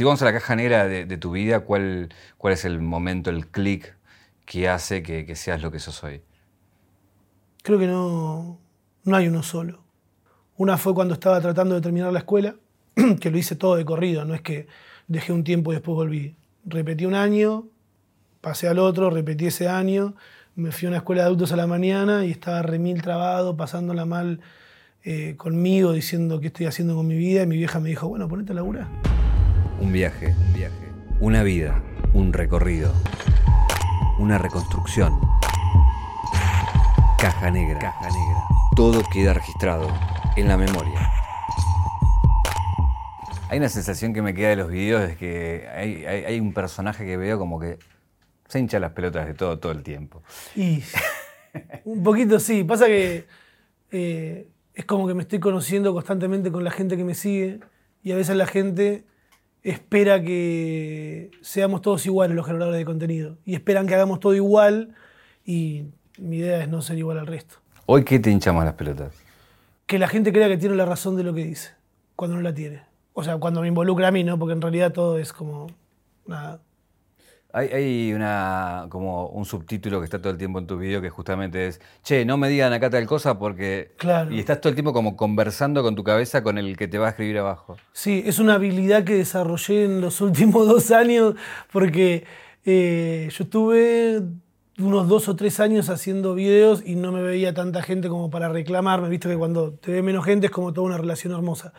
Si vamos a la caja negra de, tu vida, ¿cuál, ¿cuál es el momento, el clic que hace que, que seas lo que sos hoy? Creo que no, no hay uno solo. Una fue cuando estaba tratando de terminar la escuela, que lo hice todo de corrido, no es que dejé un tiempo y después volví. Repetí un año, pasé al otro, repetí ese año, me fui a una escuela de adultos a la mañana y estaba remil trabado, pasándola mal eh, conmigo, diciendo qué estoy haciendo con mi vida, y mi vieja me dijo, bueno, ponete a laburar. Un viaje, un viaje. Una vida, un recorrido. Una reconstrucción. Caja negra. Caja negra. Todo queda registrado en la memoria. Hay una sensación que me queda de los videos de que hay, hay- hay un personaje que veo como que se hincha las pelotas de todo todo el tiempo. Y un poquito sí, pasa que eh, es como que me estoy conociendo constantemente con la gente que me sigue y a veces la gente espera que seamos todos iguales los generadores de contenido y esperan que hagamos todo igual y mi idea es no ser igual al resto. Hoy, ¿qué te hincha más las pelotas? Que la gente crea que tiene la razón de lo que dice, cuando no la tiene. O sea, cuando me involucra a mí, ¿no? Porque en realidad todo es como nada. Hay, hay una, como un subtítulo que está todo el tiempo en tu video que justamente es, che, no me digan acá tal cosa porque... Claro. Y estás todo el tiempo como conversando con tu cabeza con el que te va a escribir abajo. Sí, es una habilidad que desarrollé en los últimos dos años porque eh, yo estuve unos dos o tres años haciendo videos y no me veía tanta gente como para reclamarme. Visto que cuando te ve menos gente es como toda una relación hermosa.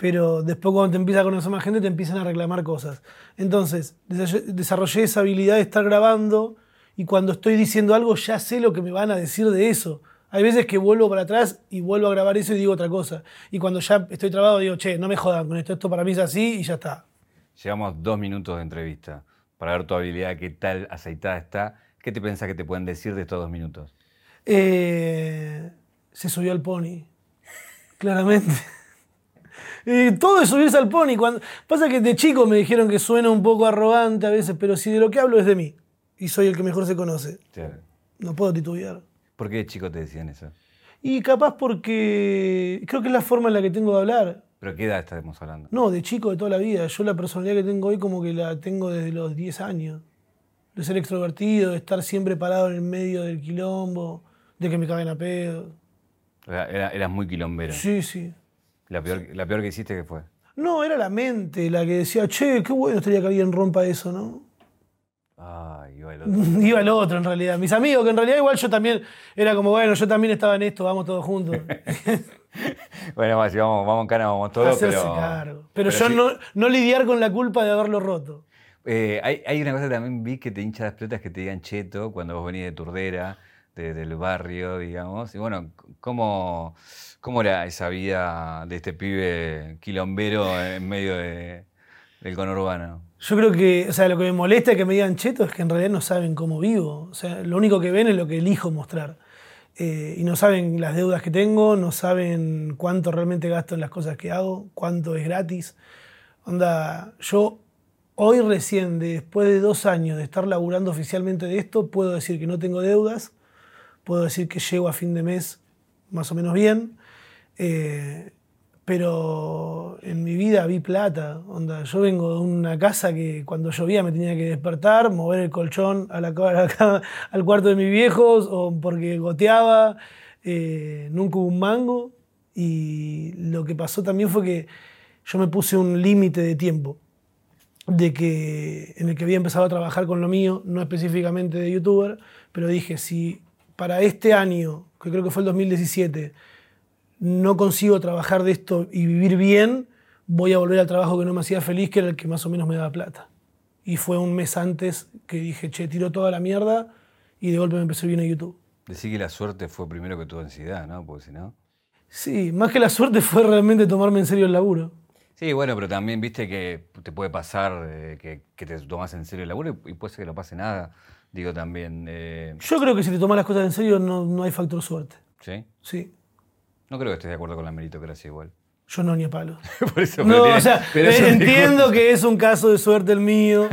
Pero después cuando te empieza a conocer más gente te empiezan a reclamar cosas. Entonces, desa- desarrollé esa habilidad de estar grabando y cuando estoy diciendo algo ya sé lo que me van a decir de eso. Hay veces que vuelvo para atrás y vuelvo a grabar eso y digo otra cosa. Y cuando ya estoy trabado digo, che, no me jodan con esto, esto para mí es así y ya está. Llevamos dos minutos de entrevista para ver tu habilidad, qué tal aceitada está. ¿Qué te pensás que te pueden decir de estos dos minutos? Eh, se subió al pony, claramente. Eh, todo es subirse al pony. Cuando, pasa que de chico me dijeron que suena un poco arrogante a veces, pero si de lo que hablo es de mí. Y soy el que mejor se conoce. No puedo titubear. ¿Por qué de chico te decían eso? Y capaz porque creo que es la forma en la que tengo de hablar. ¿Pero qué edad estamos hablando? No, de chico, de toda la vida. Yo la personalidad que tengo hoy como que la tengo desde los 10 años. De ser extrovertido, de estar siempre parado en el medio del quilombo, de que me caben a pedo. O sea, era- eras muy quilombero. Sí, sí. La peor, la peor que hiciste que fue. No, era la mente la que decía, che, qué bueno estaría que alguien rompa eso, ¿no? Ay, iba el otro. Iba el otro en realidad. Mis amigos, que en realidad igual yo también, era como, bueno, yo también estaba en esto, vamos todos juntos. bueno, más, si vamos, vamos en cana, vamos todos, pero... cargo. Pero, yo no, no lidiar con la culpa de haberlo roto. Eh, hay, hay una cosa que también vi que te hincha las pelotas que te digan cheto cuando vos venís de Turdera, de- del barrio, digamos. Y bueno, ¿cómo, ¿cómo era esa vida de este pibe quilombero en medio de- del conurbano? Yo creo que, o sea, lo que me molesta que me digan cheto es que en realidad no saben cómo vivo. O sea, lo único que ven es lo que elijo mostrar. Eh, y no saben las deudas que tengo, no saben cuánto realmente gasto en las cosas que hago, cuánto es gratis. Onda, yo hoy recién, después de dos años de estar laburando oficialmente de esto, puedo decir que no tengo deudas, puedo decir que llego a fin de mes más o menos bien. Eh, pero en mi vida vi plata. Onda, yo vengo de una casa que cuando llovía me tenía que despertar, mover el colchón al cuarto de mis viejos, o porque goteaba, eh, nunca hubo un mango. Y lo que pasó también fue que yo me puse un límite de tiempo de que en el que había empezado a trabajar con lo mío, no específicamente de youtuber, pero dije, si para este año, que creo que fue el 2017, no consigo trabajar de esto y vivir bien, voy a volver al trabajo que no me hacía feliz, que era el que más o menos me daba plata. Y fue un mes antes que dije, che, tiro toda la mierda y de golpe me empecé bien a YouTube. Decir que la suerte fue primero que tu ansiedad, ¿no? Porque si no... Sí, más que la suerte fue realmente tomarme en serio el laburo. Sí, bueno, pero también viste que te puede pasar eh, que, que te tomas en serio el laburo y, y puede ser que no pase nada. Digo también, eh, Yo creo que si te tomas las cosas en serio no, no hay factor suerte. ¿sí? Sí, No creo que estés de acuerdo con la meritocracia igual. yo no ni a palo. Por eso, No, tiene- o sea, entiendo que es un caso de suerte el mío,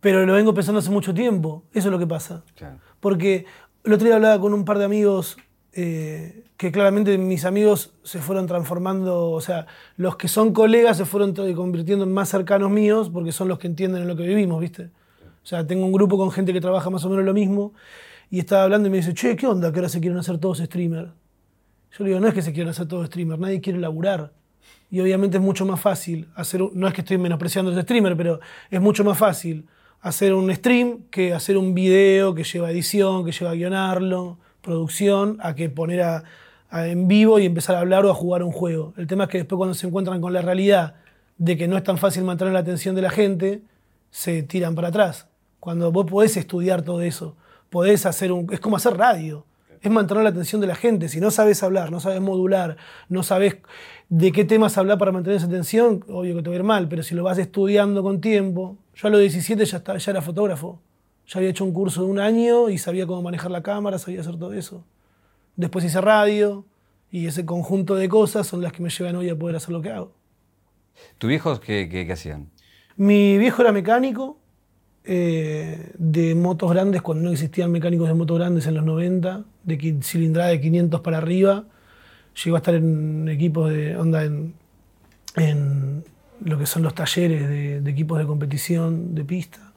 pero lo vengo pensando hace mucho tiempo. Eso es lo que pasa. Claro. Porque el otro día hablaba con un par de amigos eh, que claramente mis amigos se fueron transformando, o sea, los que son colegas se fueron convirtiendo en más cercanos míos porque son los que entienden en lo que vivimos, ¿viste? O sea, tengo un grupo con gente que trabaja más o menos lo mismo y estaba hablando y me dice, che, ¿qué onda que ahora se quieren hacer todos streamers? Yo le digo, no es que se quieran hacer todos streamers, nadie quiere laburar. Y obviamente es mucho más fácil hacer, no es que estoy menospreciando ese streamer, pero es mucho más fácil hacer un stream que hacer un video que lleva edición, que lleva a guionarlo, producción, a que poner a, en vivo y empezar a hablar o a jugar un juego. El tema es que después cuando se encuentran con la realidad de que no es tan fácil mantener la atención de la gente, se tiran para atrás. Cuando vos podés estudiar todo eso, podés hacer un... Es como hacer radio es mantener la atención de la gente. Si no sabes hablar, no sabes modular, no sabes de qué temas hablar para mantener esa atención, obvio que te va a ir mal, pero si lo vas estudiando con tiempo. Yo a los 17 ya, estaba, ya era fotógrafo. Ya había hecho un curso de un año y sabía cómo manejar la cámara, sabía hacer todo eso. Después hice radio y ese conjunto de cosas son las que me llevan hoy a poder hacer lo que hago. ¿Tus viejos qué, qué hacían? Mi viejo era mecánico, eh, de motos grandes cuando no existían mecánicos de motos grandes en los 90, de cilindrada de 500 para arriba. Llegó a estar en equipos de onda en, en lo que son los talleres de, equipos de competición de pista.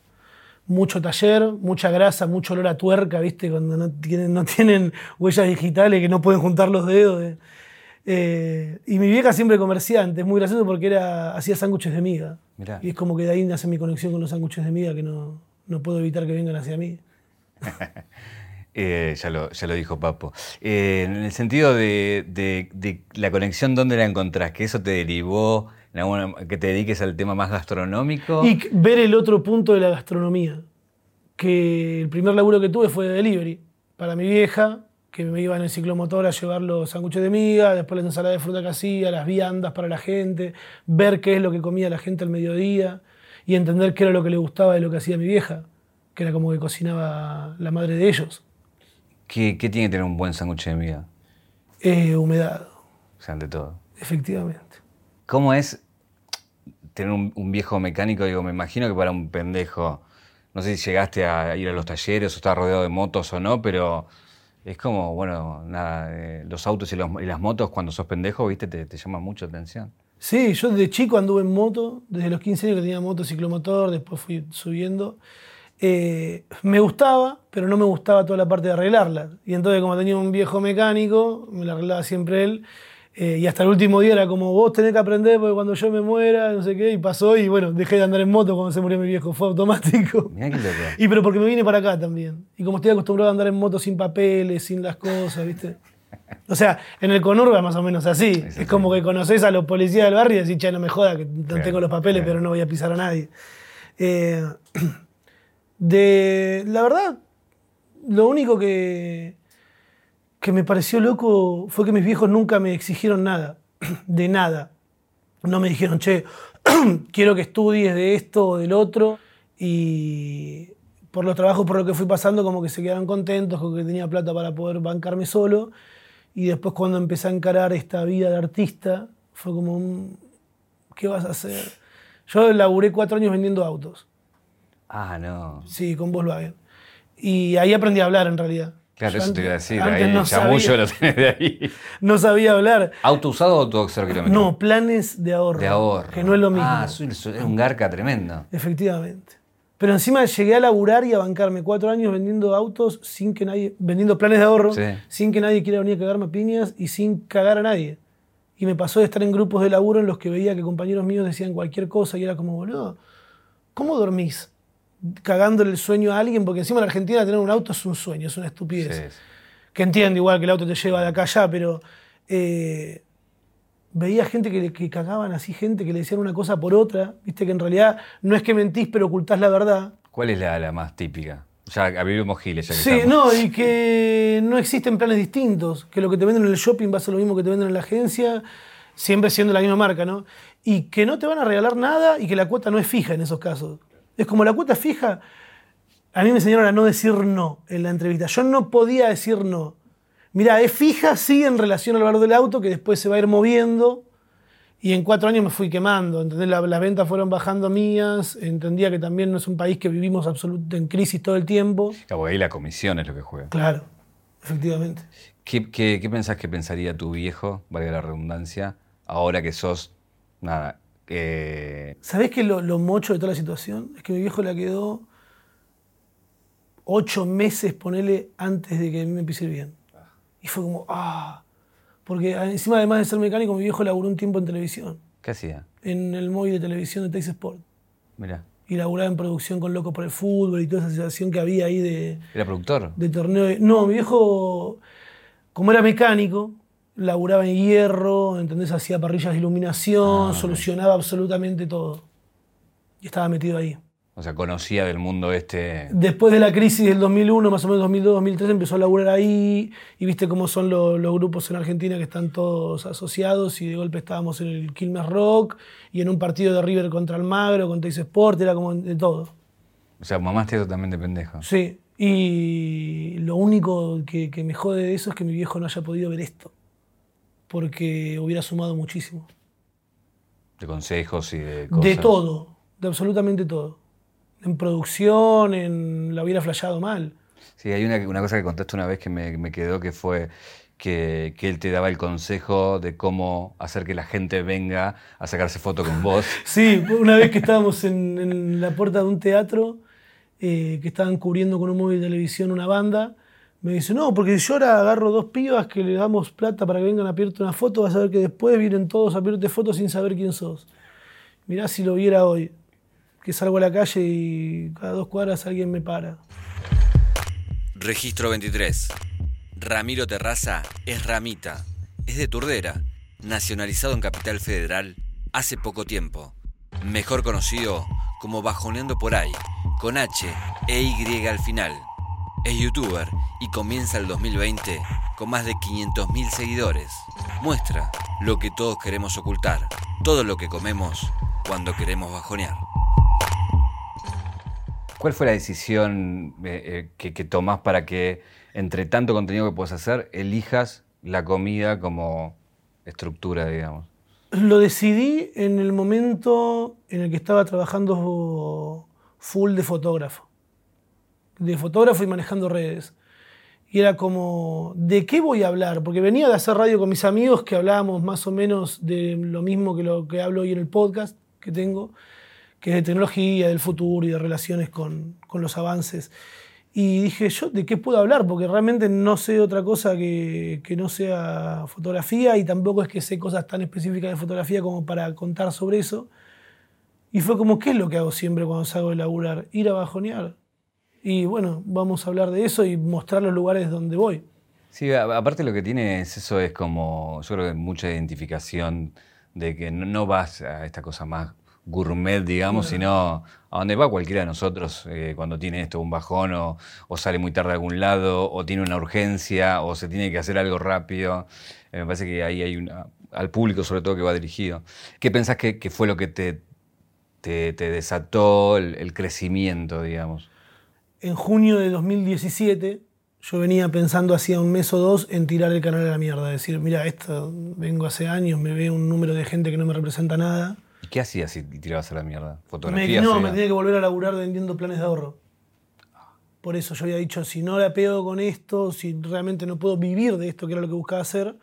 Mucho taller, mucha grasa, mucho olor a tuerca, ¿viste? Cuando no tienen, no tienen huellas digitales que no pueden juntar los dedos. Eh, y mi vieja siempre comerciante, es muy gracioso porque era, hacía sándwiches de miga. Y es como que de ahí nace mi conexión con los sándwiches de miga que no, no puedo evitar que vengan hacia mí. Eh, ya, lo, ya, lo, dijo Papo. Eh, en el sentido de, de, la conexión, ¿dónde la encontrás? ¿Que eso te derivó, que te dediques al tema más gastronómico? Y ver el otro punto de la gastronomía. Que el primer laburo que tuve fue de delivery. Para mi vieja, que me iba en el ciclomotor a llevar los sándwiches de miga, después la ensalada de fruta que hacía, las viandas para la gente, ver qué es lo que comía la gente al mediodía y entender qué era lo que le gustaba de lo que hacía mi vieja, que era como que cocinaba la madre de ellos. ¿Qué, tiene que tener un buen sándwich de miga? Eh, humedad. O sea, ante todo. Efectivamente. ¿Cómo es tener un, un, viejo mecánico? Digo, me imagino que para un pendejo, no sé si llegaste a ir a los talleres o estar rodeado de motos o no, pero es como, bueno, nada, eh, los autos y, las motos cuando sos pendejo, viste, te, te llaman mucho atención. Sí, yo de chico anduve en moto, desde los 15 años que tenía moto ciclomotor, después fui subiendo. Eh, me gustaba, pero no me gustaba toda la parte de arreglarla. Y entonces, como tenía un viejo mecánico, me la arreglaba siempre él. Eh, y hasta el último día era como, vos tenés que aprender porque cuando yo me muera, no sé qué, y pasó y bueno, dejé de andar en moto cuando se murió mi viejo, fue automático. Mirá qué loco. Y pero porque me vine para acá también. Y como estoy acostumbrado a andar en moto sin papeles, sin las cosas, ¿viste? O sea, en el conurba más o menos así. Es, como que conoces a los policías del barrio y decís, che, no me joda que no tengo los papeles, pero no voy a pisar a nadie. Eh, de, la verdad, lo único que que me pareció loco fue que mis viejos nunca me exigieron nada, de nada. No me dijeron, che, quiero que estudies de esto o del otro. Y por los trabajos por lo que fui pasando, como que se quedaron contentos, con que tenía plata para poder bancarme solo. Y después cuando empecé a encarar esta vida de artista, fue como, ¿qué vas a hacer? Yo laburé cuatro años vendiendo autos. Ah, no. Sí, con Volkswagen. Y ahí aprendí a hablar en realidad. Claro, eso te iba a decir. Ahí, no sabía, lo tenés de ahí. No sabía hablar. ¿Auto usado o auto cero kilómetros? No, planes de ahorro. De ahorro. Que no es lo mismo. Ah, es un garca tremendo. Efectivamente. Pero encima llegué a laburar y a bancarme cuatro años vendiendo autos sin que nadie. vendiendo planes de ahorro, sin que nadie quiera venir a cagarme piñas y sin cagar a nadie. Y me pasó de estar en grupos de laburo en los que veía que compañeros míos decían cualquier cosa y era como, boludo, ¿cómo dormís? Cagándole el sueño a alguien, porque encima en Argentina tener un auto es un sueño, es una estupidez. Que entiendo igual que el auto te lleva de acá allá, pero eh, veía gente que, que cagaban así, gente que le decían una cosa por otra, viste que en realidad no es que mentís, pero ocultás la verdad. ¿Cuál es la, más típica? Ya vivimos giles. Ya que sí, no, y que no existen planes distintos, que lo que te venden en el shopping va a ser lo mismo que te venden en la agencia, siempre siendo la misma marca, ¿no? Y que no te van a regalar nada y que la cuota no es fija en esos casos. Es como la cuota fija. A mí me enseñaron a no decir no en la entrevista. Yo no podía decir no. Mira, es fija, sí, en relación al valor del auto, que después se va a ir moviendo. Y en cuatro años me fui quemando. las ventas fueron bajando mías. Entendía que también no es un país que vivimos absolutamente en crisis todo el tiempo. Claro, ahí la comisión es lo que juega. Claro, efectivamente. ¿Qué, qué, qué pensás que pensaría tu viejo, valga la redundancia, ahora que sos, nada, eh, ¿Sabés que lo, lo mocho de toda la situación? Es que mi viejo la quedó ocho meses, ponele, antes de que a mí me empiece bien. Y fue como, ah. Porque encima, además de ser mecánico, mi viejo laburó un tiempo en televisión, ¿qué hacía? en el móvil de televisión de Teis Sport. Mira, Y laburaba en producción con Locos por el Fútbol y toda esa situación que había ahí de, ¿era productor? de torneo. de- No, mi viejo, como era mecánico, laburaba en hierro, ¿entendés? Hacía parrillas de iluminación, Ah, solucionaba absolutamente todo. Y estaba metido ahí. O sea, conocía del mundo este. Después de la crisis del 2001, más o menos 2002, 2003, empezó a laburar ahí y viste cómo son lo- los grupos en Argentina que están todos asociados y de golpe estábamos en el Quilmes Rock y en un partido de River contra Almagro, con Teis Sport, era como de todo. O sea, mamaste totalmente pendejo. Sí, y lo único que, que me jode de eso es que mi viejo no haya podido ver esto, porque hubiera sumado muchísimo. De consejos y de cosas. De todo, de absolutamente todo. En producción, en la hubiera flasheado mal. Sí, hay una, una cosa que contaste una vez que me, me quedó que fue que, que él te daba el consejo de cómo hacer que la gente venga a sacarse foto con vos. Sí, una vez que estábamos en, en la puerta de un teatro, eh, que estaban cubriendo con un móvil de televisión una banda, me dice, no, porque yo ahora agarro dos pibas que le damos plata para que vengan a pedirte una foto, vas a ver que después vienen todos a pedirte fotos sin saber quién sos. Mirá si lo viera hoy, que salgo a la calle y cada dos cuadras alguien me para. Registro 23. Ramiro Terraza es Ramita. Es de Turdera, nacionalizado en Capital Federal hace poco tiempo. Mejor conocido como Bajoneando por ahí, con H e Y al final. Es youtuber y comienza el 2020 con más de 500.000 seguidores. Muestra lo que todos queremos ocultar, todo lo que comemos cuando queremos bajonear. ¿Cuál fue la decisión eh, eh, que, que tomás para que, entre tanto contenido que puedes hacer, elijas la comida como estructura, digamos? Lo decidí en el momento en el que estaba trabajando full de fotógrafo. De fotógrafo y manejando redes. Y era como, ¿de qué voy a hablar? Porque venía de hacer radio con mis amigos que hablábamos más o menos de lo mismo que lo que hablo hoy en el podcast que tengo, que es de tecnología, del futuro y de relaciones con, con los avances. Y dije, ¿yo de qué puedo hablar? Porque realmente no sé otra cosa que, que no sea fotografía y tampoco es que sé cosas tan específicas de fotografía como para contar sobre eso. Y fue como, ¿qué es lo que hago siempre cuando salgo de laburar? Ir a bajonear. Y bueno, vamos a hablar de eso y mostrar los lugares donde voy. Sí, aparte lo que tiene es eso, es como, yo creo que mucha identificación de que no, vas a esta cosa más gourmet, digamos, sino a donde va cualquiera de nosotros eh, cuando tiene esto, un bajón o, o sale muy tarde a algún lado o tiene una urgencia o se tiene que hacer algo rápido. Eh, me parece que ahí hay una, al público sobre todo que va dirigido. ¿Qué pensás que, que fue lo que te, te, te desató el, el crecimiento, digamos? En junio de 2017 yo venía pensando hacía un mes o dos en tirar el canal a la mierda. Decir, mira, esto vengo hace años, me ve un número de gente que no me representa nada. ¿Y qué hacías si tirabas a la mierda? Me, ¿Fotografías? no, me tenía que volver a laburar vendiendo planes de ahorro. Por eso yo había dicho, si no la pego con esto, si realmente no puedo vivir de esto, que era lo que buscaba hacer,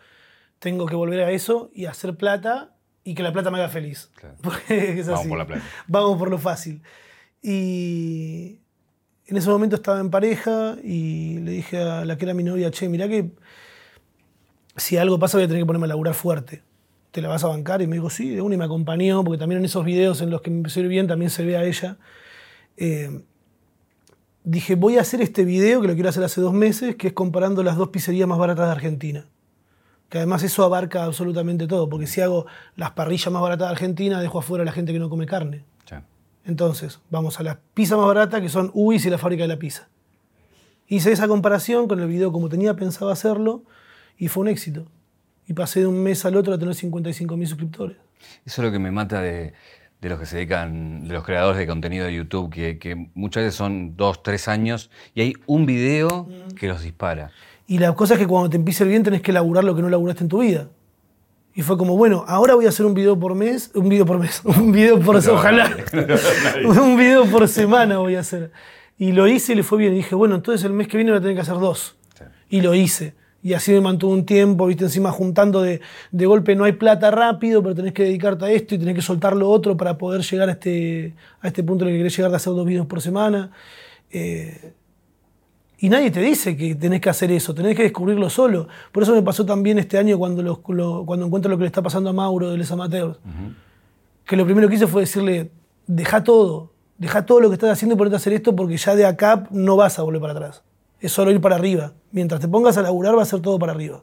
tengo que volver a eso y hacer plata y que la plata me haga feliz. Claro. Vamos así. por la plata. Vamos por lo fácil. Y en ese momento estaba en pareja y le dije a la que era mi novia, che, mirá que si algo pasa voy a tener que ponerme a laburar fuerte. ¿Te la vas a bancar? Y me dijo, sí, de una y me acompañó, porque también en esos videos en los que me empecé a ir bien también se ve a ella. Eh, dije, voy a hacer este video, que lo quiero hacer hace dos meses, que es comparando las dos pizzerías más baratas de Argentina. Que además eso abarca absolutamente todo, porque si hago las parrillas más baratas de Argentina, dejo afuera a la gente que no come carne. Entonces, vamos a las pizzas más baratas, que son UIS y la fábrica de la pizza. Hice esa comparación con el video como tenía pensado hacerlo y fue un éxito. Y pasé de un mes al otro a tener 55.000 suscriptores. Eso es lo que me mata de, de los que se dedican, de los creadores de contenido de YouTube, que, que muchas veces son dos, tres años y hay un video que los dispara. Y la cosa es que cuando te empieza el bien tenés que laburar lo que no laburaste en tu vida. Y fue como, bueno, ahora voy a hacer un video por mes, un video por mes, un video por ojalá, un video por semana voy a hacer. Y lo hice y le fue bien. Y dije, bueno, entonces el mes que viene voy a tener que hacer dos. Sí. Y lo hice. Y así me mantuve un tiempo, viste, encima juntando de, de golpe no hay plata rápido, pero tenés que dedicarte a esto y tenés que soltar lo otro para poder llegar a este, a este punto en el que querés llegar de hacer dos videos por semana. Eh, y nadie te dice que tenés que hacer eso, tenés que descubrirlo solo. Por eso me pasó también este año cuando, los- lo- cuando encuentro lo que le está pasando a Mauro de Les Amateurs. Que lo primero que hice fue decirle, deja todo, deja todo lo que estás haciendo y ponete a hacer esto porque ya de acá no vas a volver para atrás. Es solo ir para arriba. Mientras te pongas a laburar va a ser todo para arriba.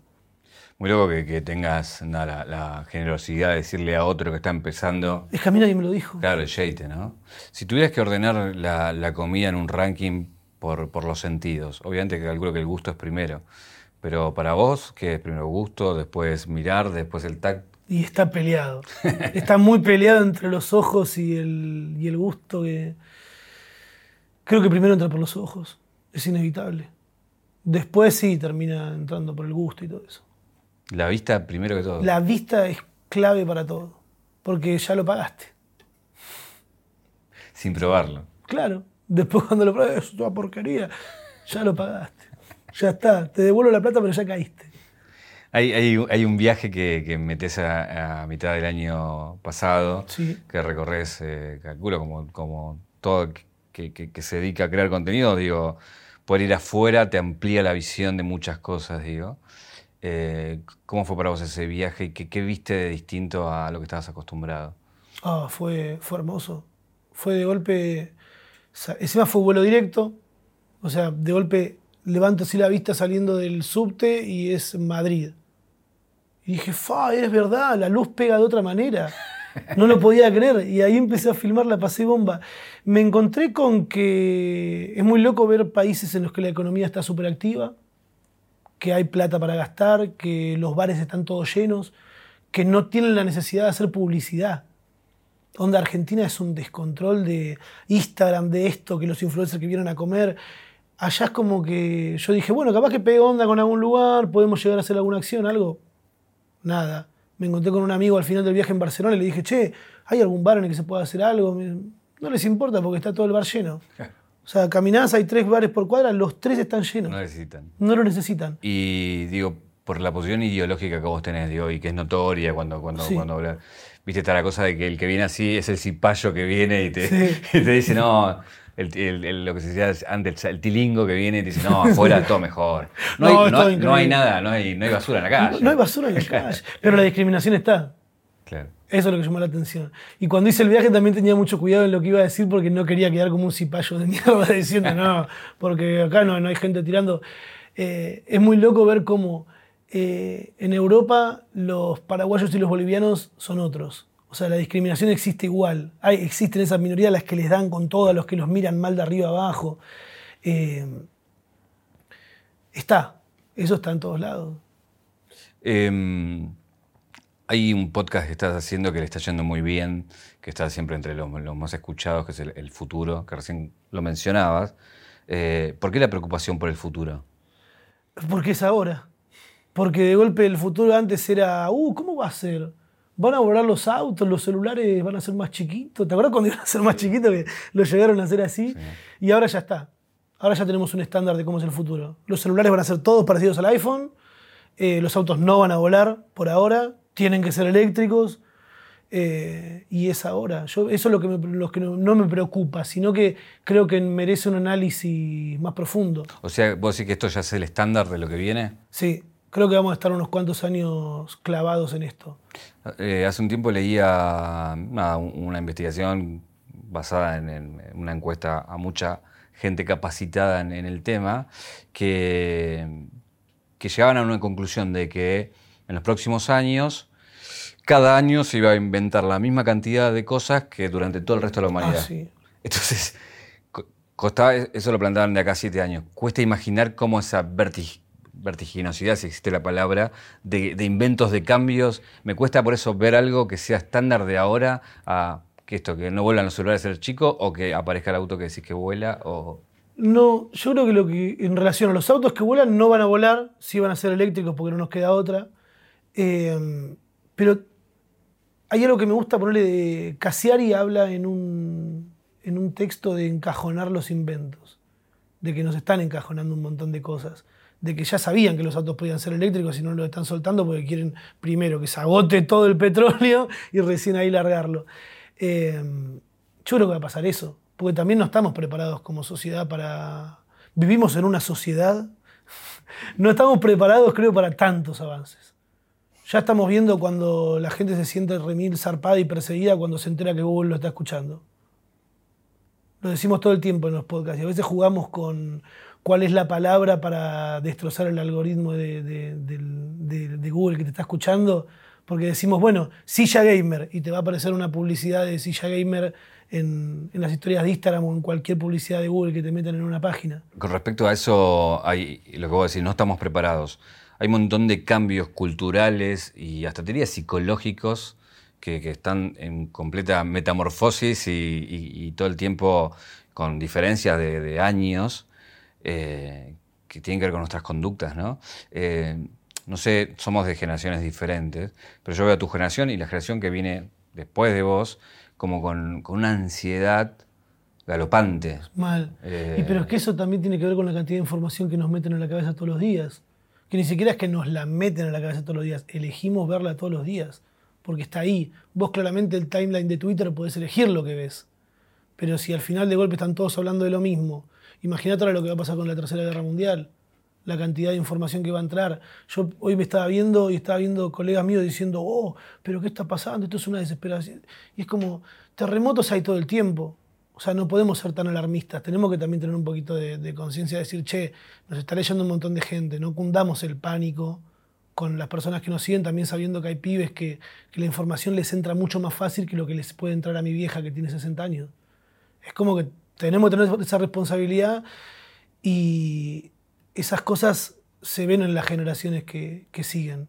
Muy loco que, que tengas nada, la, la generosidad de decirle a otro que está empezando. Es que a mí nadie me lo dijo. Claro, el yeite, ¿no? Si tuvieras que ordenar la, la comida en un ranking por, por los sentidos, obviamente que calculo que el gusto es primero, pero para vos, ¿qué es primero gusto, después mirar, después el tacto? Y está peleado. está muy peleado entre los ojos y el, y el gusto que... Creo que primero entra por los ojos. Es inevitable. Después sí termina entrando por el gusto y todo eso. La vista primero que todo. La vista es clave para todo. Porque ya lo pagaste. Sin probarlo. Claro. Después cuando lo pruebes, es una porquería. Ya lo pagaste. Ya está. Te devuelvo la plata, pero ya caíste. Hay, hay, hay un viaje que, que metes a, a mitad del año pasado, Sí. que recorres, eh, calculo, como, como todo que, que- que se dedica a crear contenido, digo, poder ir afuera te amplía la visión de muchas cosas, digo. Eh, ¿Cómo fue para vos ese viaje y qué, qué viste de distinto a lo que estabas acostumbrado? Ah, fue, fue hermoso. Fue de golpe. Sa- Encima fue vuelo directo. O sea, de golpe levanto así la vista saliendo del subte y es Madrid. Y dije, fa, es verdad, la luz pega de otra manera. No lo podía creer. Y ahí empecé a filmar, la pasé bomba. Me encontré con que es muy loco ver países en los que la economía está súper activa, que hay plata para gastar, que los bares están todos llenos, que no tienen la necesidad de hacer publicidad. Onda Argentina es un descontrol de Instagram, de esto, que los influencers que vienen a comer. Allá es como que yo dije, bueno, capaz que pegue onda con algún lugar, podemos llegar a hacer alguna acción, algo. Nada. Me encontré con un amigo al final del viaje en Barcelona y le dije, che, ¿hay algún bar en el que se pueda hacer algo? No les importa porque está todo el bar lleno. O sea, caminás, hay tres bares por cuadra, los tres están llenos. No necesitan. No lo necesitan. Y digo, por la posición ideológica que vos tenés, digo, y que es notoria cuando, cuando, Sí. cuando hablas. Viste, está la cosa de que el que viene así es el cipayo que viene y te, Sí. y te dice, no, el, el- el- lo que se decía antes, el tilingo que viene y te dice, no, afuera todo mejor. No, No, hay, no no nada, no hay, no hay basura en la calle. No, no hay basura en la calle. Pero la discriminación está. Claro. Eso es lo que llamó la atención. Y cuando hice el viaje también tenía mucho cuidado en lo que iba a decir porque no quería quedar como un cipayo de mierda diciendo no, porque acá no, no hay gente tirando. Eh, es muy loco ver cómo eh, en Europa los paraguayos y los bolivianos son otros. O sea, la discriminación existe igual. Hay, existen esas minorías las que les dan con todo, a los que los miran mal de arriba abajo. Eh, está. Eso está en todos lados. Eh, hay un podcast que estás haciendo que le está yendo muy bien, que está siempre entre los, los más escuchados, que es el, el futuro, que recién lo mencionabas. Eh, ¿Por qué la preocupación por el futuro? Porque es ahora. Porque de golpe el futuro antes era, uh, ¿cómo va a ser? Van a volar los autos, los celulares van a ser más chiquitos. ¿Te acuerdas cuando iban a ser más chiquitos que lo llegaron a hacer así? Y ahora ya está. Ahora ya tenemos un estándar de cómo es el futuro. Los celulares van a ser todos parecidos al iPhone. eh, los autos no van a volar por ahora. Tienen que ser eléctricos. eh, y es ahora. Yo, eso es lo que, me- lo que no, no me preocupa, sino que creo que merece un análisis más profundo. O sea, vos decís que esto ya es el estándar de lo que viene. Sí, creo que vamos a estar unos cuantos años clavados en esto. Eh, hace un tiempo leía una investigación basada en, en una encuesta a mucha gente capacitada en, en el tema, que, que llegaban a una conclusión de que en los próximos años, cada año se iba a inventar la misma cantidad de cosas que durante todo el resto de la humanidad. Ah, sí. Entonces, co- costaba, eso lo plantearon de acá siete años. Cuesta imaginar cómo esa vertig- vertiginosidad, si existe la palabra, de, inventos, de cambios. Me cuesta por eso ver algo que sea estándar de ahora a que esto, que no vuelan los celulares el chico o que aparezca el auto que decís que vuela o... No, yo creo que lo que en relación a los autos que vuelan no van a volar, sí van a ser eléctricos porque no nos queda otra. Eh, pero hay algo que me gusta ponerle de Cassiari habla en un, en un texto de encajonar los inventos, de que nos están encajonando un montón de cosas. De que ya sabían que los autos podían ser eléctricos y no lo están soltando porque quieren primero que se agote todo el petróleo y recién ahí largarlo. Eh, yo creo que va a pasar eso, porque también no estamos preparados como sociedad para... Vivimos en una sociedad, no estamos preparados creo para tantos avances. Ya estamos viendo cuando la gente se siente remil zarpada y perseguida cuando se entera que Google lo está escuchando. Lo decimos todo el tiempo en los podcasts y a veces jugamos con cuál es la palabra para destrozar el algoritmo de, Google que te está escuchando, porque decimos, bueno, silla gamer, y te va a aparecer una publicidad de silla gamer en, las historias de Instagram o en cualquier publicidad de Google que te metan en una página. Con respecto a eso, hay, lo que vos decís, no estamos preparados. Hay un montón de cambios culturales y hasta teorías psicológicos que, están en completa metamorfosis y, todo el tiempo con diferencias de años eh, que tienen que ver con nuestras conductas, ¿no? Eh, no sé, somos de generaciones diferentes, pero yo veo a tu generación y la generación que viene después de vos como con, una ansiedad galopante. Mal. Eh, y pero es que eso también tiene que ver con la cantidad de información que nos meten en la cabeza todos los días. Que ni siquiera es que nos la meten en la cabeza todos los días, elegimos verla todos los días, porque está ahí. Vos claramente el timeline de Twitter podés elegir lo que ves. Pero si al final de golpe están todos hablando de lo mismo Imagínate ahora lo que va a pasar con la Tercera Guerra Mundial, la cantidad de información que va a entrar. Yo hoy me estaba viendo y estaba viendo colegas míos diciendo, oh, pero ¿qué está pasando? Esto es una desesperación. Y es como, terremotos hay todo el tiempo. O sea, no podemos ser tan alarmistas. Tenemos que también tener un poquito de, conciencia de decir, che, nos está leyendo un montón de gente, no cundamos el pánico con las personas que nos siguen, también sabiendo que hay pibes que, que la información les entra mucho más fácil que lo que les puede entrar a mi vieja que tiene 60 años. Es como que tenemos que tener esa responsabilidad y esas cosas se ven en las generaciones que, siguen.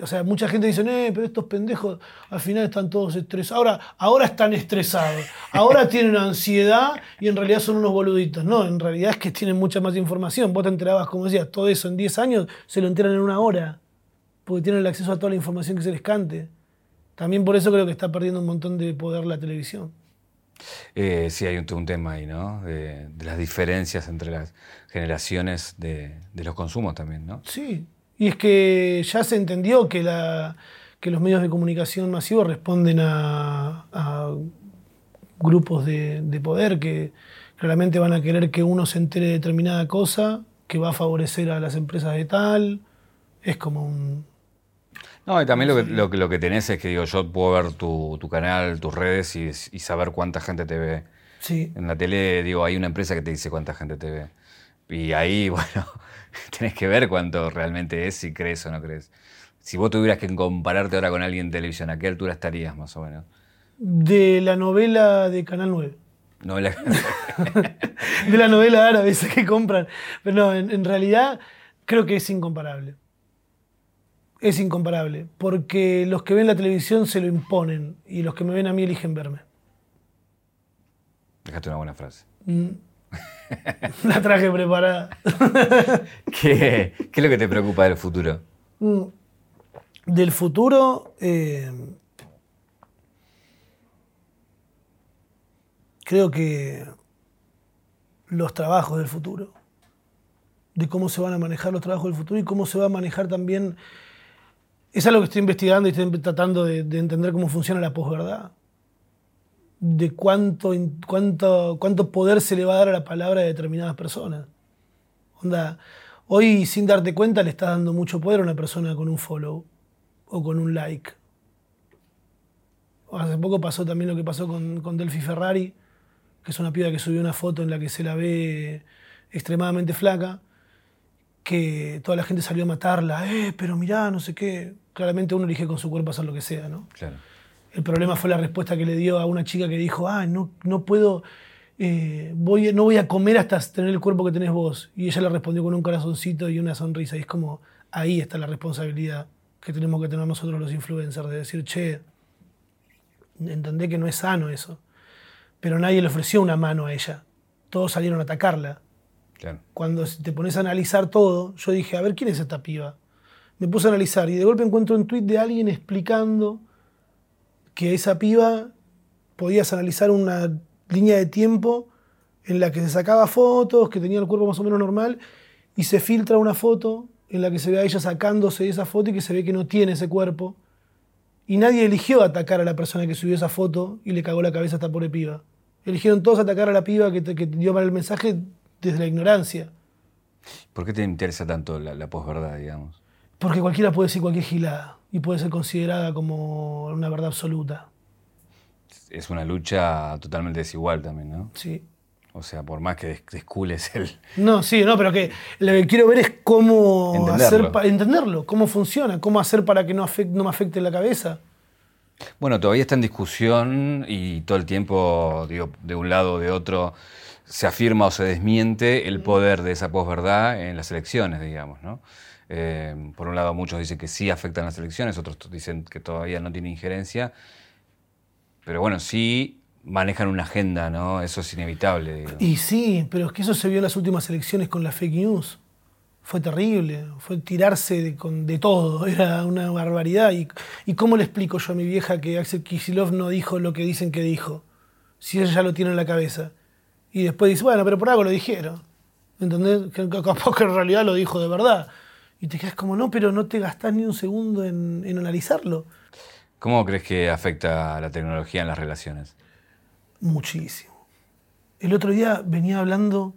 o sea, mucha gente dice, eh, pero estos pendejos al final están todos estresados. Ahora, ahora están estresados, ahora tienen ansiedad y en realidad son unos boluditos. No, en realidad es que tienen mucha más información. Vos te enterabas, como decías, todo eso en 10 años se lo enteran en una hora, porque tienen el acceso a toda la información que se les cante. También por eso creo que está perdiendo un montón de poder la televisión. Eh, sí, hay un, tema ahí, ¿no? De, las diferencias entre las generaciones de, los consumos también, ¿no? Sí, y es que ya se entendió que, la, que los medios de comunicación masivos responden a, grupos de, de, poder que claramente van a querer que uno se entere de determinada cosa, que va a favorecer a las empresas de tal. Es como un, no, y también lo que, lo, lo, que tenés es que digo, yo puedo ver tu, canal, tus redes y, saber cuánta gente te ve. Sí. En la tele, digo, hay una empresa que te dice cuánta gente te ve. Y ahí, bueno, tenés que ver cuánto realmente es, si crees o no crees. Si vos tuvieras que compararte ahora con alguien en televisión, ¿a qué altura estarías más o menos? De la novela de Canal 9. Novela. de la novela árabe esa que compran. Pero no, en realidad creo que es incomparable es incomparable, porque los que ven la televisión se lo imponen y los que me ven a mí eligen verme. Dejaste una buena frase. Mm. La traje preparada. ¿Qué, es lo que te preocupa del futuro? Mm. Del futuro, eh, creo que los trabajos del futuro, de cómo se van a manejar los trabajos del futuro y cómo se va a manejar también es algo que estoy investigando y estoy tratando de, entender cómo funciona la posverdad. De cuánto, cuánto, poder se le va a dar a la palabra de determinadas personas. Hoy sin darte cuenta le estás dando mucho poder a una persona con un follow o con un like. Hace poco pasó también lo que pasó con, con Delphi Ferrari, que es una piba que subió una foto en la que se la ve extremadamente flaca que toda la gente salió a matarla, eh, pero mirá, no sé qué. Claramente uno elige con su cuerpo hacer lo que sea, ¿no? Claro. El problema fue la respuesta que le dio a una chica que dijo, ah, no, no puedo, eh, voy, no voy a comer hasta tener el cuerpo que tenés vos. Y ella le respondió con un corazoncito y una sonrisa. Y es como, ahí está la responsabilidad que tenemos que tener nosotros los influencers, de decir, che, entendé que no es sano eso. Pero nadie le ofreció una mano a ella. Todos salieron a atacarla. Cuando te pones a analizar todo, yo dije, a ver, ¿quién es esta piba? Me puse a analizar y de golpe encuentro un tuit de alguien explicando que esa piba podías analizar una línea de tiempo en la que se sacaba fotos, que tenía el cuerpo más o menos normal, y se filtra una foto en la que se ve a ella sacándose esa foto y que se ve que no tiene ese cuerpo. Y nadie eligió atacar a la persona que subió esa foto y le cagó la cabeza a esta pobre piba. Eligieron todos atacar a la piba que, te- dio mal el mensaje desde la ignorancia. ¿Por qué te interesa tanto la, la posverdad, digamos? Porque cualquiera puede decir cualquier gilada y puede ser considerada como una verdad absoluta. Es una lucha totalmente desigual también, ¿no? Sí. O sea, por más que des- descules el... No, sí, no, pero que lo que quiero ver es cómo Entenderlo. hacer para entenderlo, cómo funciona, cómo hacer para que no, no me afecte la cabeza. Bueno, todavía está en discusión y todo el tiempo, digo, de un lado o de otro, se afirma o se desmiente el poder de esa posverdad en las elecciones, digamos, ¿no? Eh, por un lado, muchos dicen que sí afectan las elecciones, otros dicen que todavía no tiene injerencia, pero bueno, sí manejan una agenda, ¿no? Eso es inevitable, digo. Y sí, pero es que eso se vio en las últimas elecciones con la fake news. Fue terrible, fue tirarse de, con- de todo, era una barbaridad. ¿Y, ¿Y cómo le explico yo a mi vieja que Axel Kicillof no dijo lo que dicen que dijo? Si ella ya lo tiene en la cabeza. Y después dice, bueno, pero por algo lo dijeron. ¿Entendés? Que capaz que en realidad lo dijo de verdad. Y te quedas como, no, pero no te gastás ni un segundo en, en analizarlo. ¿Cómo crees que afecta la tecnología en las relaciones? Muchísimo. El otro día venía hablando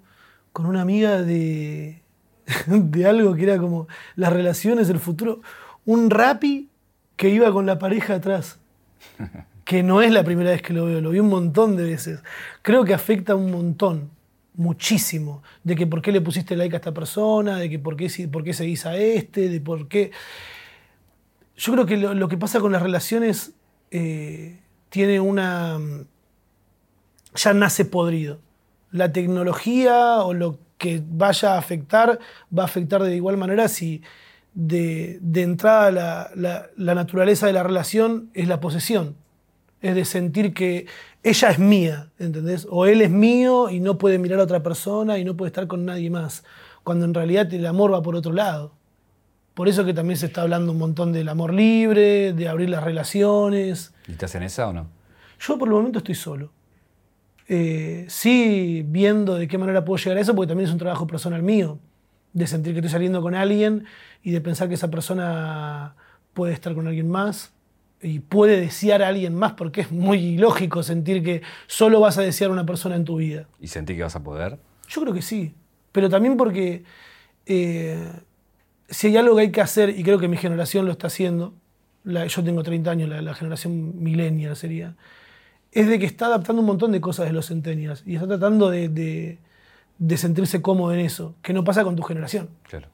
con una amiga de, de algo que era como las relaciones del futuro. Un rapi que iba con la pareja atrás. Que no es la primera vez que lo veo, lo vi un montón de veces. Creo que afecta un montón, muchísimo. De que por qué le pusiste like a esta persona, de que por qué, por qué seguís a este, de por qué. Yo creo que lo, lo que pasa con las relaciones eh, tiene una. mm, ya nace podrido. La tecnología o lo que vaya a afectar va a afectar de igual manera si de, de entrada la, la- la naturaleza de la relación es la posesión. Es de sentir que ella es mía, ¿entendés? O él es mío y no puede mirar a otra persona y no puede estar con nadie más. Cuando en realidad el amor va por otro lado. Por eso que también se está hablando un montón del amor libre, de abrir las relaciones. ¿Y estás en esa o no? Yo por el momento estoy solo. Eh, sí viendo de qué manera puedo llegar a eso, porque también es un trabajo personal mío, de sentir que estoy saliendo con alguien y de pensar que esa persona puede estar con alguien más y puede desear a alguien más, porque es muy ilógico sentir que solo vas a desear a una persona en tu vida. ¿Y sentí que vas a poder? Yo creo que sí, pero también porque eh, si hay algo que hay que hacer, y creo que mi generación lo está haciendo, la- yo tengo 30 años, la, la generación millennial sería, es de que está adaptando un montón de cosas de los centennials y está tratando de, de- de sentirse cómodo en eso, que no pasa con tu generación. Claro.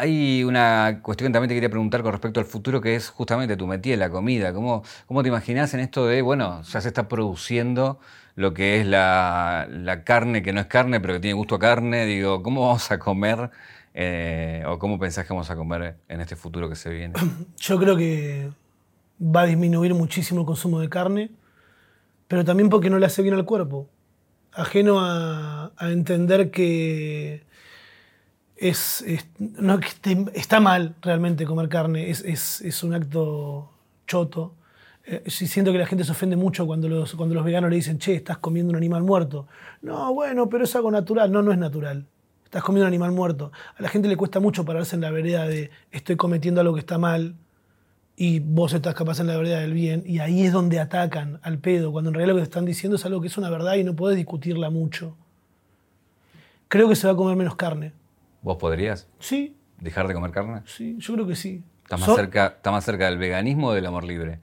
Hay una cuestión que también te quería preguntar con respecto al futuro, que es justamente tu métier, la comida. ¿Cómo, ¿Cómo te imaginas en esto de, bueno, ya se está produciendo lo que es la, carne que no es carne, pero que tiene gusto a carne? Digo, ¿cómo vamos a comer eh, o cómo pensás que vamos a comer en este futuro que se viene? Yo creo que va a disminuir muchísimo el consumo de carne, pero también porque no le hace bien al cuerpo. Ajeno a entender que no, está mal realmente comer carne, es, es- un acto choto. Eh, siento que la gente se ofende mucho cuando los, cuando los veganos le dicen, che, estás comiendo un animal muerto. No, bueno, pero es algo natural. No, no es natural. Estás comiendo un animal muerto. A la gente le cuesta mucho pararse en la vereda de estoy cometiendo algo que está mal y vos estás capaz en la vereda del bien. Y ahí es donde atacan al pedo, cuando en realidad lo que te están diciendo es algo que es una verdad y no podés discutirla mucho. Creo que se va a comer menos carne. ¿Vos podrías Sí, dejar de comer carne? sí, yo creo que sí. ¿Estás más, So- cerca, ¿Estás más cerca del veganismo o del amor libre?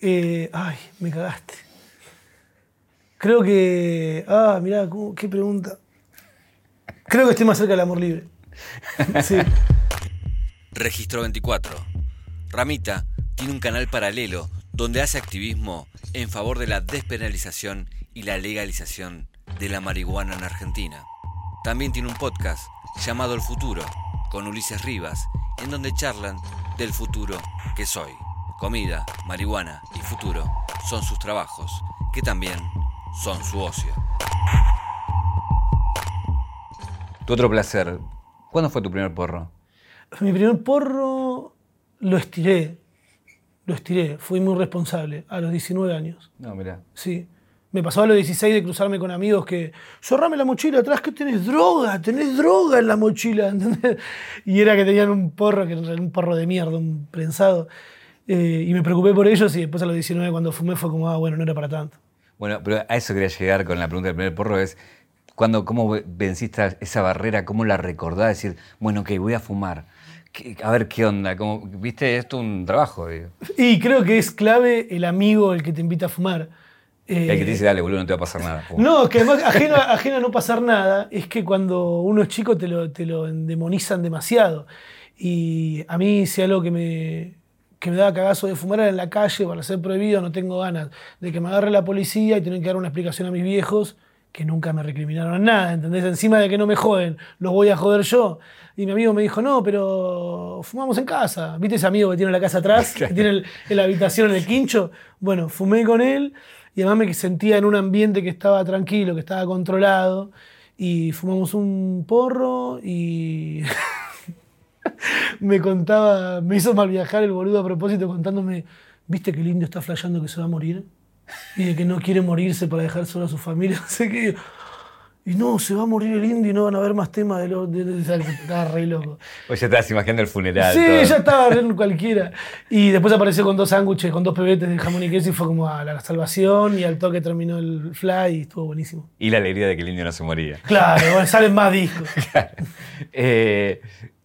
Eh, ay, me cagaste. Creo que. Ah, mirá, cómo- qué pregunta. Creo que estoy más cerca del amor libre. Sí. Registro 24. Ramita tiene un canal paralelo donde hace activismo en favor de la despenalización y la legalización de la marihuana en Argentina. También tiene un podcast llamado El Futuro con Ulises Rivas, en donde charlan del futuro que soy. Comida, marihuana y futuro son sus trabajos, que también son su ocio. Tu otro placer. ¿Cuándo fue tu primer porro? Mi primer porro lo estiré. Lo estiré. Fui muy responsable a los 19 años. No, mira. Sí. Me pasó a los 16 de cruzarme con amigos que, zorrame la mochila atrás, que tenés droga, tenés droga en la mochila, ¿entendés? Y era que tenían un porro, que era un porro de mierda, un prensado. Eh, y me preocupé por ellos y después a los 19 cuando fumé fue como, ah, bueno, no era para tanto. Bueno, pero a eso quería llegar con la pregunta del primer porro, es cuando, ¿cómo venciste esa barrera? ¿Cómo la recordás? Decir, bueno, ok, voy a fumar. ¿Qué- A ver qué onda. ¿Cómo, ¿Viste? Esto es un trabajo. Digo. Y creo que es clave el amigo el que te invita a fumar. Eh, El que te dice, dale, boludo, no te va a pasar nada. No, que además, ajeno, a- ajeno a no pasar nada, es que cuando uno es chico te lo, te lo endemonizan demasiado. Y a mí, si algo que me, que me daba cagazo de fumar era en la calle, para ser prohibido, no tengo ganas de que me agarre la policía y tener que dar una explicación a mis viejos que nunca me recriminaron nada, ¿entendés? Encima de que no me joden, los voy a joder yo. Y mi amigo me dijo, no, pero fumamos en casa. ¿Viste ese amigo que tiene la casa atrás? Que tiene la habitación en el quincho. Bueno, fumé con él y además me sentía en un ambiente que estaba tranquilo, que estaba controlado. Y fumamos un porro y me contaba, me hizo mal viajar el boludo a propósito contándome, ¿viste que el indio está flasheando que se va a morir? Y de que no quiere morirse para dejar solo a su familia. No sé. Y no, se va a morir el indio y no van a haber más temas de los... De, de- de- estaba re loco. O ya estás imaginando el funeral. Sí, todo. ya estaba en cualquiera. Y después apareció con dos sándwiches, con dos pebetes de jamón y queso y fue como a la salvación y al toque terminó el fly y estuvo buenísimo. Y la alegría de que el indio no se moría. Claro, bueno, salen más discos. Eh,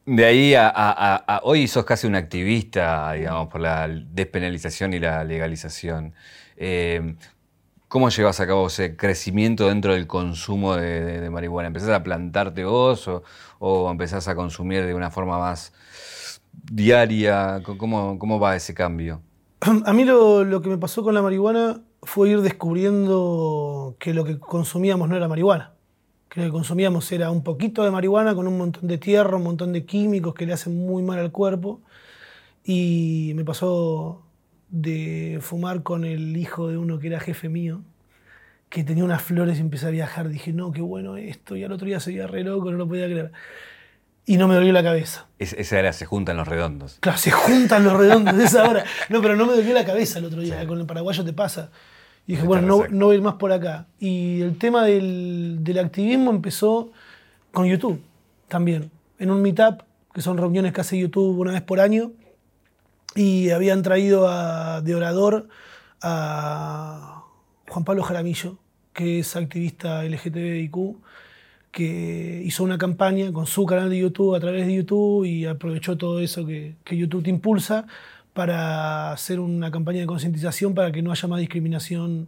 de ahí a, a- a- a- hoy sos casi un activista, digamos, por la despenalización y la legalización. Eh, ¿Cómo llevas a cabo ese crecimiento dentro del consumo de, marihuana? ¿Empezás a plantarte vos o, empezás a consumir de una forma más diaria? ¿Cómo, cómo va ese cambio? A mí lo que me pasó con la marihuana fue ir descubriendo que lo que consumíamos no era marihuana. Que lo que consumíamos era un poquito de marihuana con un montón de tierra, un montón de químicos que le hacen muy mal al cuerpo. Y me pasó de fumar con el hijo de uno que era jefe mío, que tenía unas flores y empecé a viajar. Dije, no, qué bueno esto. Y al otro día seguía re loco, no lo podía creer. Y no me dolió la cabeza. Es- esa era, se juntan los redondos. Claro, se juntan los redondos de esa hora. No, pero no me dolió la cabeza el otro día. Con el paraguayo te pasa. Y dije, bueno, no, no voy a ir más por acá. Y el tema del, del activismo empezó con YouTube también. En un meetup, que son reuniones que hace YouTube una vez por año. Y habían traído a- de orador a Juan Pablo Jaramillo, que es activista LGTBIQ, que hizo una campaña con su canal de YouTube a través de YouTube y aprovechó todo eso que, que YouTube te impulsa para hacer una campaña de concientización para que no haya más discriminación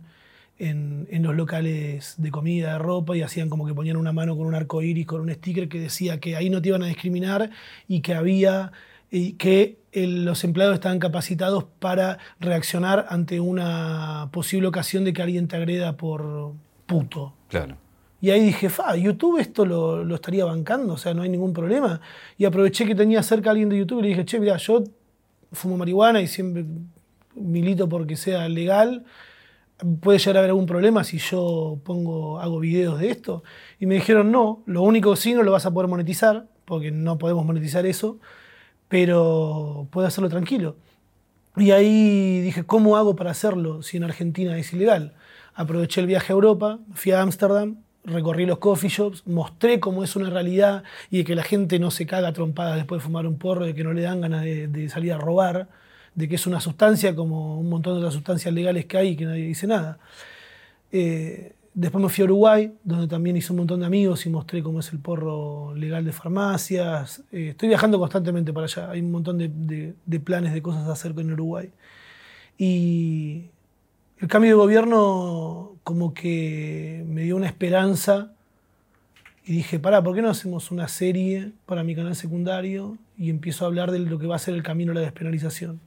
en, en los locales de comida, de ropa, y hacían como que ponían una mano con un arco iris, con un sticker que decía que ahí no te iban a discriminar y que había y que el- los empleados estaban capacitados para reaccionar ante una posible ocasión de que alguien te agreda por puto. Claro. Y ahí dije, fa, YouTube esto lo, lo estaría bancando, o sea, no hay ningún problema. Y aproveché que tenía cerca a alguien de YouTube y le dije, che, mira, yo fumo marihuana y siempre milito porque sea legal. ¿Puede llegar a haber algún problema si yo pongo, hago videos de esto? Y me dijeron, no, lo único sí no lo vas a poder monetizar, porque no podemos monetizar eso, pero puedes hacerlo tranquilo. Y ahí dije, ¿cómo hago para hacerlo si en Argentina es ilegal? Aproveché el viaje a Europa, fui a Ámsterdam, recorrí los coffee shops, mostré cómo es una realidad y de que la gente no se caga trompada después de fumar un porro, de que no le dan ganas de, de salir a robar, de que es una sustancia como un montón de otras sustancias legales que hay y que nadie dice nada. Eh, después me fui a Uruguay, donde también hice un montón de amigos y mostré cómo es el porro legal de farmacias. Eh, estoy viajando constantemente para allá, hay un montón de, planes de cosas a hacer en Uruguay. Y el cambio de gobierno como que me dio una esperanza y dije, pará, ¿por qué no hacemos una serie para mi canal secundario y empiezo a hablar de lo que va a ser el camino a la despenalización?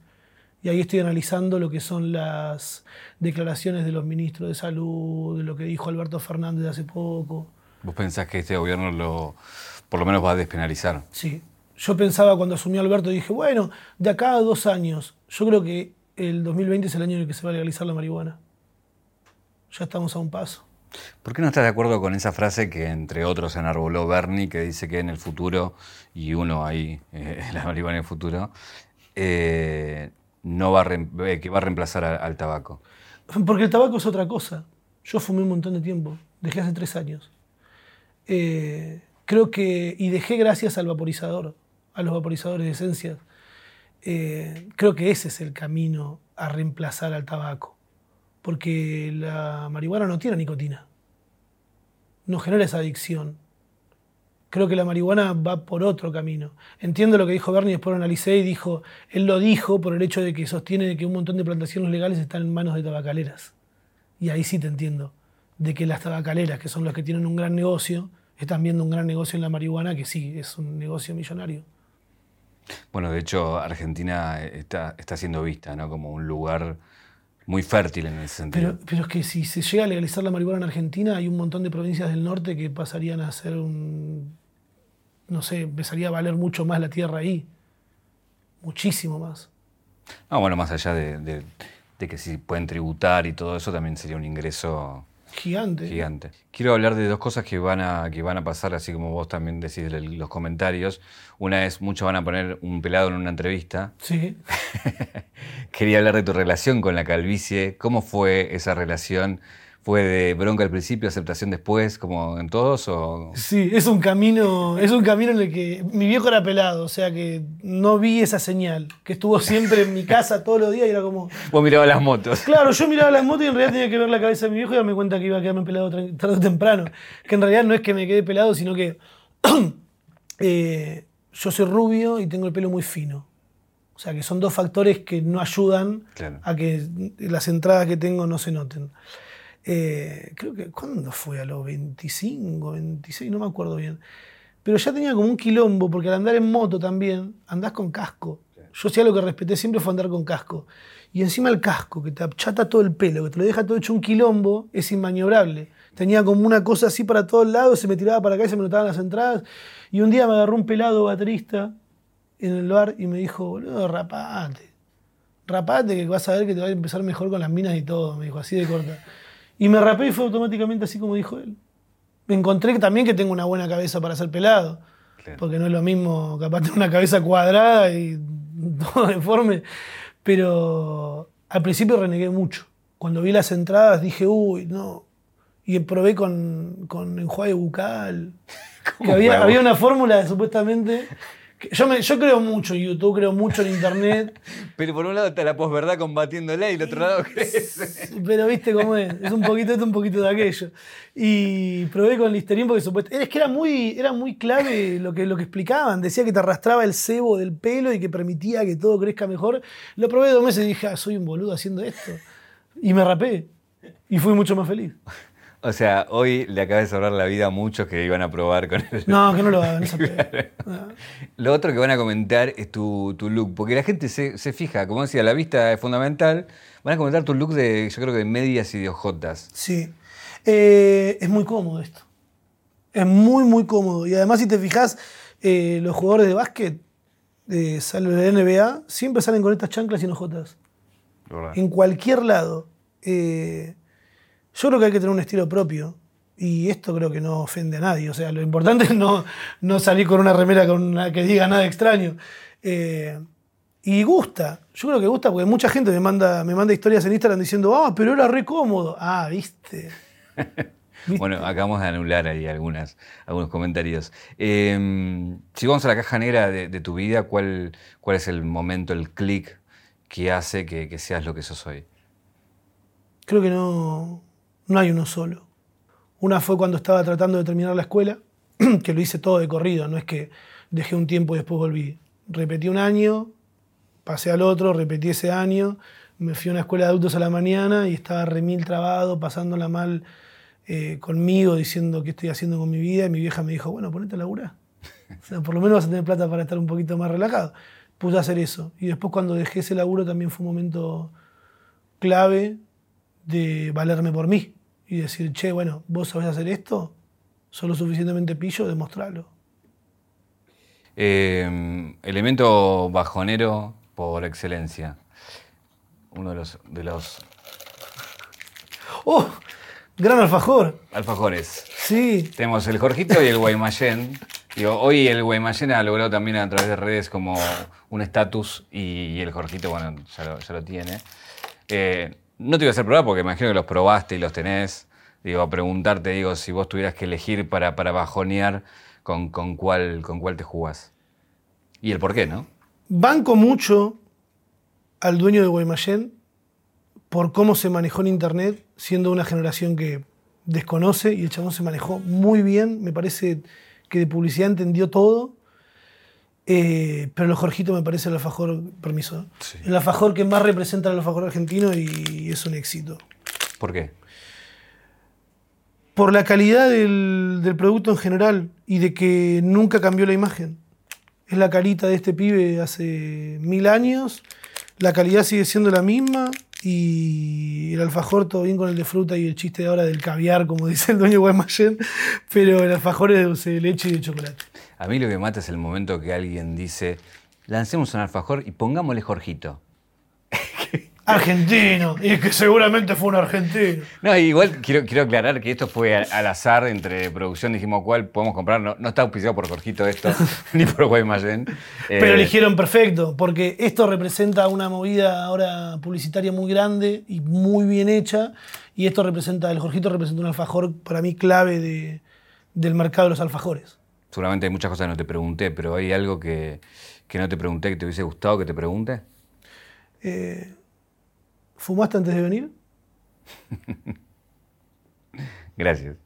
Y ahí estoy analizando lo que son las declaraciones de los ministros de salud, de lo que dijo Alberto Fernández hace poco. ¿Vos pensás que este gobierno lo, por lo menos va a despenalizar? Sí. Yo pensaba cuando asumió Alberto, dije, bueno, de acá a dos años, yo creo que el 2020 es el año en el que se va a legalizar la marihuana. Ya estamos a un paso. ¿Por qué no estás de acuerdo con esa frase que, entre otros, enarboló Bernie, que dice que en el futuro, y uno ahí, eh, la marihuana en el futuro, eh, no va a eh, que va a reemplazar al tabaco? Porque el tabaco es otra cosa. Yo fumé un montón de tiempo, dejé hace tres años. Eh, creo que, y dejé gracias al vaporizador, a los vaporizadores de esencias. Eh, creo que ese es el camino a reemplazar al tabaco, porque la marihuana no tiene nicotina, no genera esa adicción. Creo que la marihuana va por otro camino. Entiendo lo que dijo Bernie, después lo analicé y dijo, él lo dijo por el hecho de que sostiene que un montón de plantaciones legales están en manos de tabacaleras. Y ahí sí te entiendo, de que las tabacaleras, que son los que tienen un gran negocio, están viendo un gran negocio en la marihuana, que sí, es un negocio millonario. Bueno, de hecho, Argentina está, está siendo vista ¿no? como un lugar muy fértil en ese sentido. Pero, pero es que si se llega a legalizar la marihuana en Argentina, hay un montón de provincias del norte que pasarían a ser un. No sé, empezaría a valer mucho más la tierra ahí. Muchísimo más. Ah, bueno, más allá de, de- de que si pueden tributar y todo eso, también sería un ingreso Gigante. gigante. Quiero hablar de dos cosas que van a, que van a pasar, así como vos también decís en los comentarios. Una es, muchos van a poner un pelado en una entrevista. Sí. Quería hablar de tu relación con la calvicie. ¿Cómo fue esa relación? ¿Fue de bronca al principio, aceptación después, como en todos? O... Sí, es un camino, es un camino en el que mi viejo era pelado, o sea que no vi esa señal, que estuvo siempre en mi casa todos los días y era como, Vos mirabas las motos. Claro, yo miraba las motos y en realidad tenía que ver la cabeza de mi viejo y darme cuenta que iba a quedarme pelado tarde o temprano. Que en realidad no es que me quede pelado, sino que eh, yo soy rubio y tengo el pelo muy fino. O sea, que son dos factores que no ayudan Claro. a que las entradas que tengo no se noten. Eh, creo que, ¿cuándo fue? A los 25, 26, no me acuerdo bien. Pero ya tenía como un quilombo, porque al andar en moto también, andás con casco. Yo sí lo que respeté siempre fue andar con casco. Y encima el casco, que te achata todo el pelo, que te lo deja todo hecho un quilombo, es inmaniobrable. Tenía como una cosa así para todos lados, se me tiraba para acá y se me notaban las entradas. Y un día me agarró un pelado baterista en el bar y me dijo, boludo, rapate. Rapate que vas a ver que te va a empezar mejor con las minas y todo, me dijo, así de corta. Y me rapé y fue automáticamente así como dijo él. Me encontré también que tengo una buena cabeza para ser pelado. Claro. Porque no es lo mismo, capaz tener una cabeza cuadrada y todo deforme. Pero al principio renegué mucho. Cuando vi las entradas dije, uy, no. Y probé con, con enjuague bucal. ¿Cómo Que había, había una fórmula supuestamente. Yo, me- yo creo mucho en YouTube, creo mucho en Internet. Pero por un lado está la posverdad combatiéndola y el otro lado. Pero viste cómo es, es un poquito esto, un poquito de aquello. Y probé con Listerine porque supuestamente. Es que era muy, era muy clave lo que, lo que explicaban. Decía que te arrastraba el sebo del pelo y que permitía que todo crezca mejor. Lo probé dos meses y dije, ah, soy un boludo haciendo esto. Y me rapé. Y fui mucho más feliz. O sea, hoy le acabas de salvar la vida a muchos que iban a probar con él. No, que no lo hagan. Ah. Lo otro que van a comentar es tu, tu look, porque la gente se, se fija, como decía, la vista es fundamental. Van a comentar tu look de, yo creo que de medias y de ojotas. Sí. Eh, es muy cómodo esto. Es muy, muy cómodo. Y además, si te fijas, eh, los jugadores de básquet, de, salen de la NBA, siempre salen con estas chanclas y. ¿verdad? En cualquier lado. Eh, yo creo que hay que tener un estilo propio. Y esto creo que no ofende a nadie. O sea, lo importante es no, no salir con una remera con una- que diga nada extraño. Eh, y gusta. Yo creo que gusta porque mucha gente me manda, me manda historias en Instagram diciendo, ah, pero era re cómodo. Ah, viste. ¿Viste? Bueno, acabamos de anular ahí algunas, algunos comentarios. Eh, si vamos a la caja negra de, de tu vida, ¿cuál, ¿cuál es el momento, el clic que hace que, que seas lo que sos hoy? Creo que no, no hay uno solo. Una fue cuando estaba tratando de terminar la escuela, que lo hice todo de corrido, no es que dejé un tiempo y después volví. Repetí un año, pasé al otro, repetí ese año, me fui a una escuela de adultos a la mañana y estaba remil trabado, pasándola mal eh, conmigo, diciendo qué estoy haciendo con mi vida, y mi vieja me dijo, bueno, ponete a laburar. O sea, por lo menos vas a tener plata para estar un poquito más relajado. Puse a hacer eso. Y después cuando dejé ese laburo también fue un momento clave de valerme por mí y decir, che, bueno, vos sabés hacer esto, sos lo suficientemente pillo, demostrarlo. Eh, elemento bajonero por excelencia. Uno de los, de los ¡Oh! Gran alfajor. alfajores. Sí. Tenemos el Jorgito y el Guaymallén. Digo, hoy el Guaymallén ha logrado también a través de redes como un estatus y, y el Jorgito, bueno, ya lo, ya lo tiene. Eh, no te iba a hacer probar porque imagino que los probaste y los tenés. Digo, a preguntarte, digo, si vos tuvieras que elegir para, para bajonear, con, con, cuál, ¿con cuál te jugás? Y el por qué, ¿no? Banco mucho al dueño de Guaymallén por cómo se manejó en Internet, siendo una generación que desconoce y el chabón se manejó muy bien. Me parece que de publicidad entendió todo. Eh, pero el Jorgito me parece el alfajor, permiso, el alfajor que más representa al alfajor argentino y es un éxito. ¿Por qué? Por la calidad del, del producto en general y de que nunca cambió la imagen. Es la carita de este pibe hace mil años, la calidad sigue siendo la misma y el alfajor todo bien con el de fruta y el chiste de ahora del caviar, como dice el dueño Guaymallén, pero el alfajor es de dulce de leche y de chocolate. A mí lo que mata es el momento que alguien dice, lancemos un alfajor y pongámosle Jorgito. Argentino, y es que seguramente fue un argentino. No, igual quiero, quiero aclarar que esto fue al, azar entre producción, dijimos cuál podemos comprar, no, está auspiciado por Jorgito esto, ni por Guaymallén. Pero eh, eligieron perfecto, porque esto representa una movida ahora publicitaria muy grande y muy bien hecha, y esto representa, el Jorgito representa un alfajor para mí clave del mercado de los alfajores. Seguramente hay muchas cosas que no te pregunté, pero ¿hay algo que, que no te pregunté que te hubiese gustado que te pregunte? Eh, ¿Fumaste antes de venir? Gracias.